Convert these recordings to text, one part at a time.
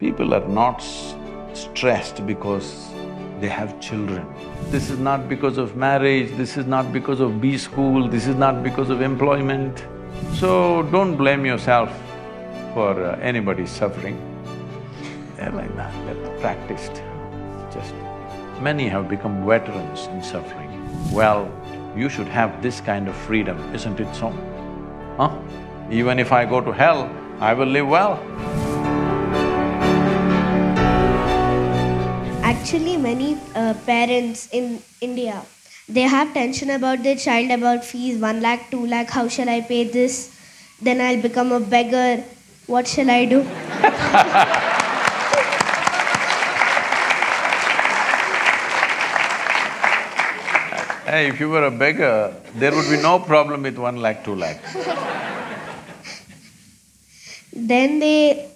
People are not stressed because they have children. This is not because of marriage, this is not because of B school, this is not because of employment. So don't blame yourself for uh, anybody's suffering. They're like that, they're practiced. Just… many have become veterans in suffering. Well, you should have this kind of freedom, isn't it so? Huh? Even if I go to hell, I will live well. Actually, many uh, parents in India, they have tension about their child about fees, one lakh, two lakh, how shall I pay this? Then I'll become a beggar, what shall I do? Hey, if you were a beggar, there would be no problem with one lakh, two lakh. Then they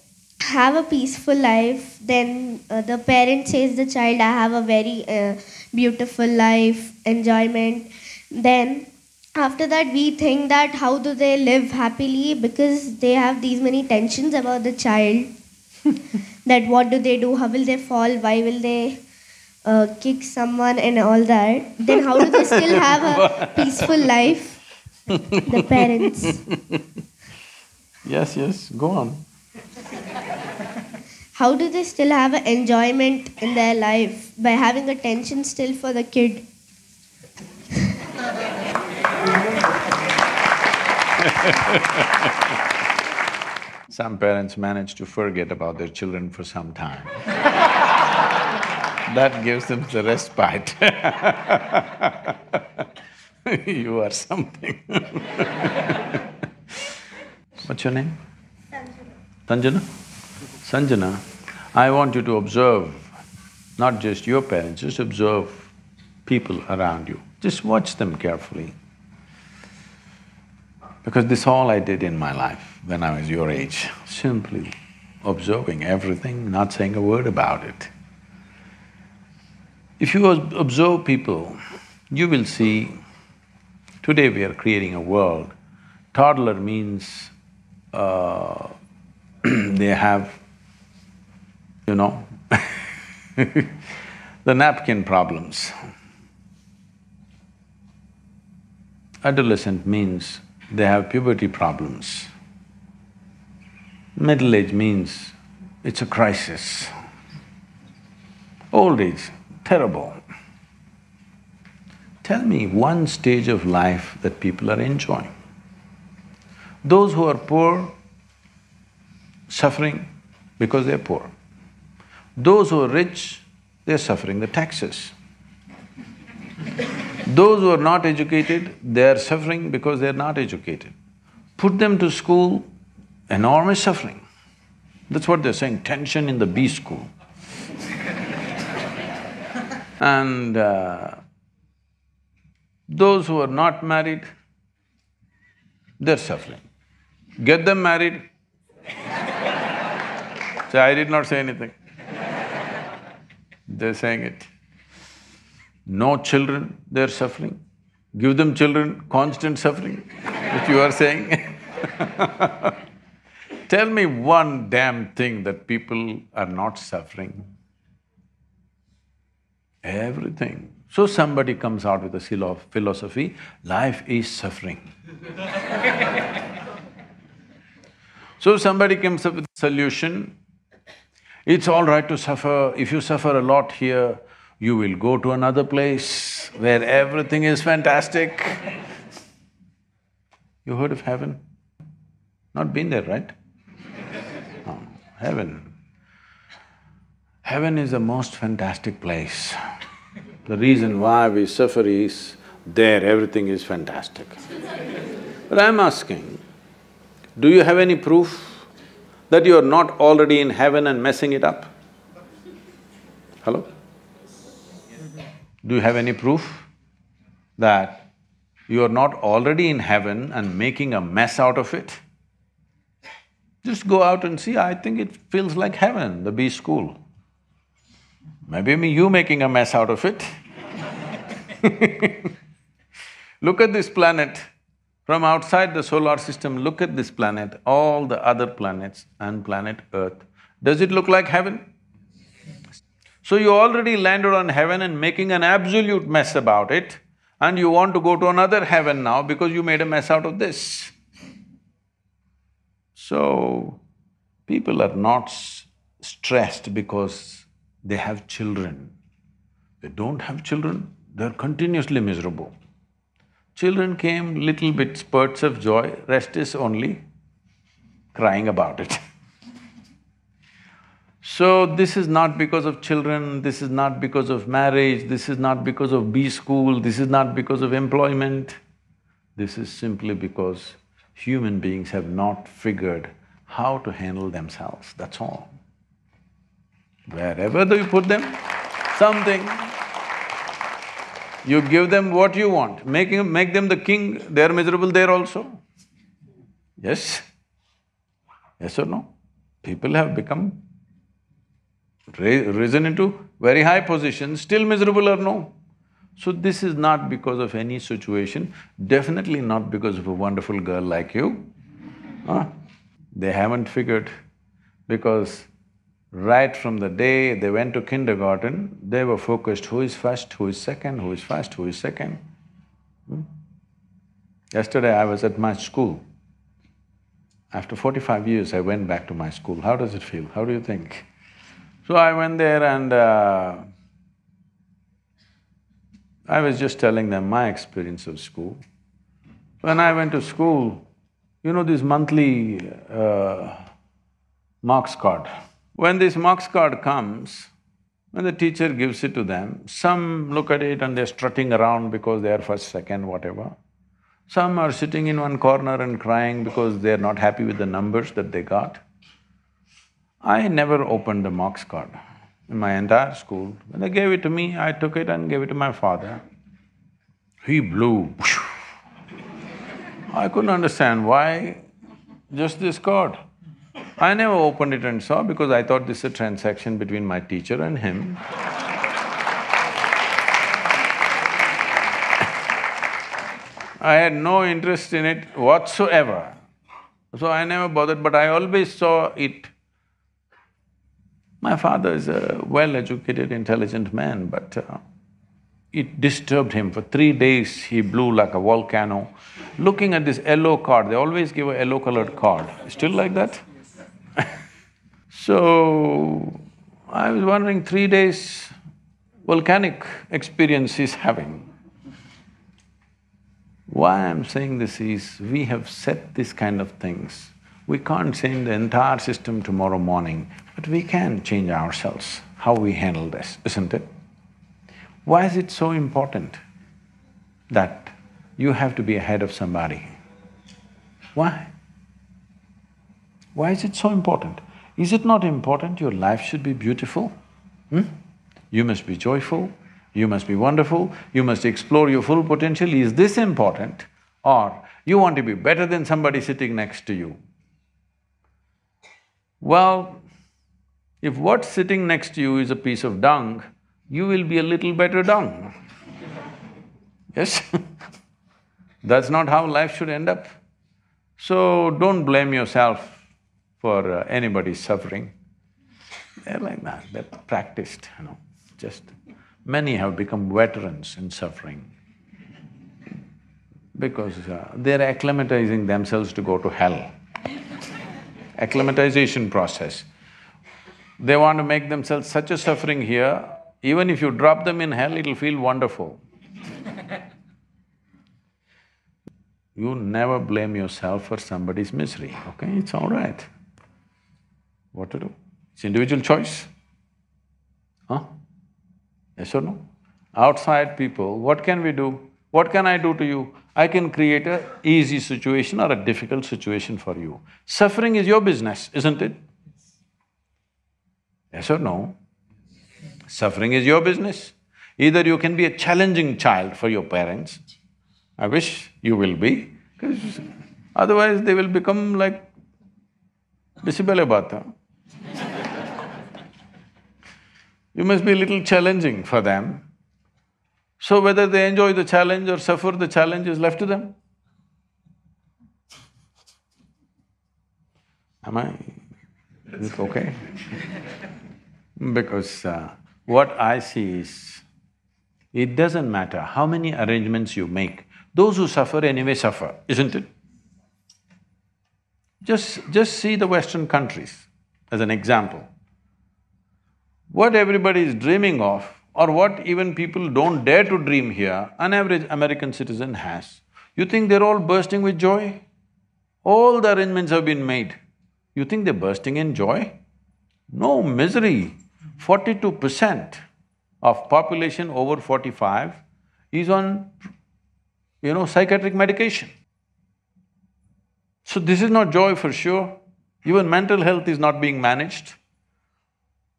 have a peaceful life. Then uh, the parent says the child, I have a very uh, beautiful life, enjoyment. Then after that, we think that how do they live happily because they have these many tensions about the child. that what do they do? How will they fall? Why will they uh, kick someone and all that? Then how do they still have a peaceful life? The parents. Yes, yes, go on. How do they still have an enjoyment in their life by having a tension still for the kid? Some parents manage to forget about their children for some time. that gives them the respite. you are something. What's your name? Sanjana. Sanjana, I want you to observe not just your parents, just observe people around you. Just watch them carefully. Because this all I did in my life when I was your age, simply observing everything, not saying a word about it. If you observe people, you will see, today we are creating a world, toddler means uh, they have, you know, the napkin problems. Adolescent means they have puberty problems. Middle age means it's a crisis. Old age, terrible. Tell me one stage of life that people are enjoying. Those who are poor, suffering because they're poor. Those who are rich, they're suffering the taxes. Those who are not educated, they are suffering because they are not educated. Put them to school, enormous suffering. That's what they're saying, tension in the B school. and uh, those who are not married, they're suffering. Get them married. so I did not say anything. They're saying it. No children, they're suffering. Give them children, constant suffering, which you are saying. Tell me one damn thing that people are not suffering. Everything. So somebody comes out with a philo- philosophy, life is suffering. so somebody comes up with a solution, it's all right to suffer, if you suffer a lot here, you will go to another place where everything is fantastic. You heard of heaven? Not been there, right? Oh, heaven. Heaven is the most fantastic place. The reason why we suffer is there everything is fantastic. But I'm asking, do you have any proof that you are not already in heaven and messing it up? Hello? Do you have any proof that you are not already in heaven and making a mess out of it? Just go out and see, I think it feels like heaven, the B school. Maybe me- you making a mess out of it. Look at this planet. From outside the solar system, look at this planet, all the other planets and planet Earth. Does it look like heaven? So you already landed on heaven and making an absolute mess about it, and you want to go to another heaven now because you made a mess out of this. So, people are not stressed because they have children. They don't have children, they're continuously miserable. Children came, little bit spurts of joy, rest is only crying about it. so, this is not because of children, this is not because of marriage, this is not because of B school, this is not because of employment. This is simply because human beings have not figured how to handle themselves, that's all. Wherever do you put them, something, you give them what you want, making… make them the king, they're miserable there also. Yes? Yes or no? People have become risen into very high positions, still miserable or no? So this is not because of any situation, definitely not because of a wonderful girl like you. Huh? They haven't figured because right from the day they went to kindergarten, they were focused who is first, who is second, who is first, who is second. Hmm? Yesterday I was at my school. After forty-five years, I went back to my school. How does it feel? How do you think? So I went there and uh, I was just telling them my experience of school. When I went to school, you know this monthly uh, marks card. When this marks card comes, when the teacher gives it to them, some look at it and they're strutting around because they are first, second, whatever. Some are sitting in one corner and crying because they're not happy with the numbers that they got. I never opened the marks card in my entire school. When they gave it to me, I took it and gave it to my father. He blew, I couldn't understand why just this card. I never opened it and saw because I thought this is a transaction between my teacher and him. I had no interest in it whatsoever. So I never bothered, but I always saw it. My father is a well-educated, intelligent man, but uh, it disturbed him. For three days, he blew like a volcano. Looking at this yellow card, they always give a yellow colored card. Still like that? so, I was wondering, three days volcanic experience he's having. Why I'm saying this is, we have set this kind of things. We can't change the entire system tomorrow morning, but we can change ourselves, how we handle this, isn't it? Why is it so important that you have to be ahead of somebody? Why? Why is it so important? Is it not important your life should be beautiful? Hmm? You must be joyful, you must be wonderful, you must explore your full potential. Is this important? Or you want to be better than somebody sitting next to you? Well, if what's sitting next to you is a piece of dung, you will be a little better dung. yes? That's not how life should end up. So don't blame yourself for uh, anybody's suffering. They're like that, they're practiced, you know, just… Many have become veterans in suffering because uh, they're acclimatizing themselves to go to hell. Acclimatization process. They want to make themselves such a suffering here even if you drop them in hell, it'll feel wonderful. you never blame yourself for somebody's misery, okay? It's all right. What to do? It's individual choice. Huh? Yes or no? Outside people, what can we do? What can I do to you? I can create a easy situation or a difficult situation for you. Suffering is your business, isn't it? Yes or no? Suffering is your business. Either you can be a challenging child for your parents, I wish you will be, because otherwise they will become like Bata. you must be a little challenging for them. So whether they enjoy the challenge or suffer the challenge is left to them. Am I… Is it okay? because uh, what I see is, it doesn't matter how many arrangements you make, those who suffer anyway suffer, isn't it? Just… just see the Western countries as an example. What everybody is dreaming of, or what even people don't dare to dream here, an average American citizen has. You think they're all bursting with joy? All the arrangements have been made. You think they're bursting in joy? No, misery. Forty-two percent of population over forty-five is on, you know, psychiatric medication. So this is not joy for sure. Even mental health is not being managed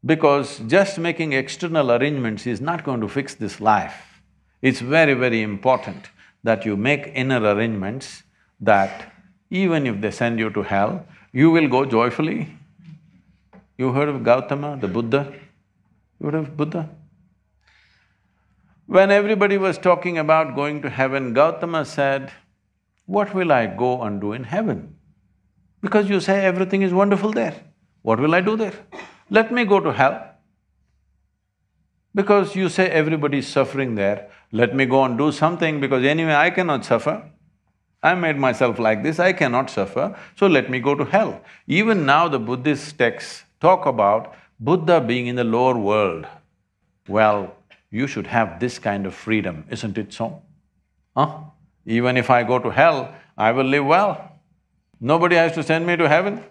because just making external arrangements is not going to fix this life. It's very, very important that you make inner arrangements that even if they send you to hell, you will go joyfully. You heard of Gautama, the Buddha? You heard of Buddha? When everybody was talking about going to heaven, Gautama said, what will I go and do in heaven? Because you say everything is wonderful there. What will I do there? Let me go to hell. Because you say everybody is suffering there, let me go and do something because anyway I cannot suffer. I made myself like this, I cannot suffer, so let me go to hell. Even now the Buddhist texts talk about Buddha being in the lower world. Well, you should have this kind of freedom, isn't it so? Huh? Even if I go to hell, I will live well. Nobody has to send me to heaven.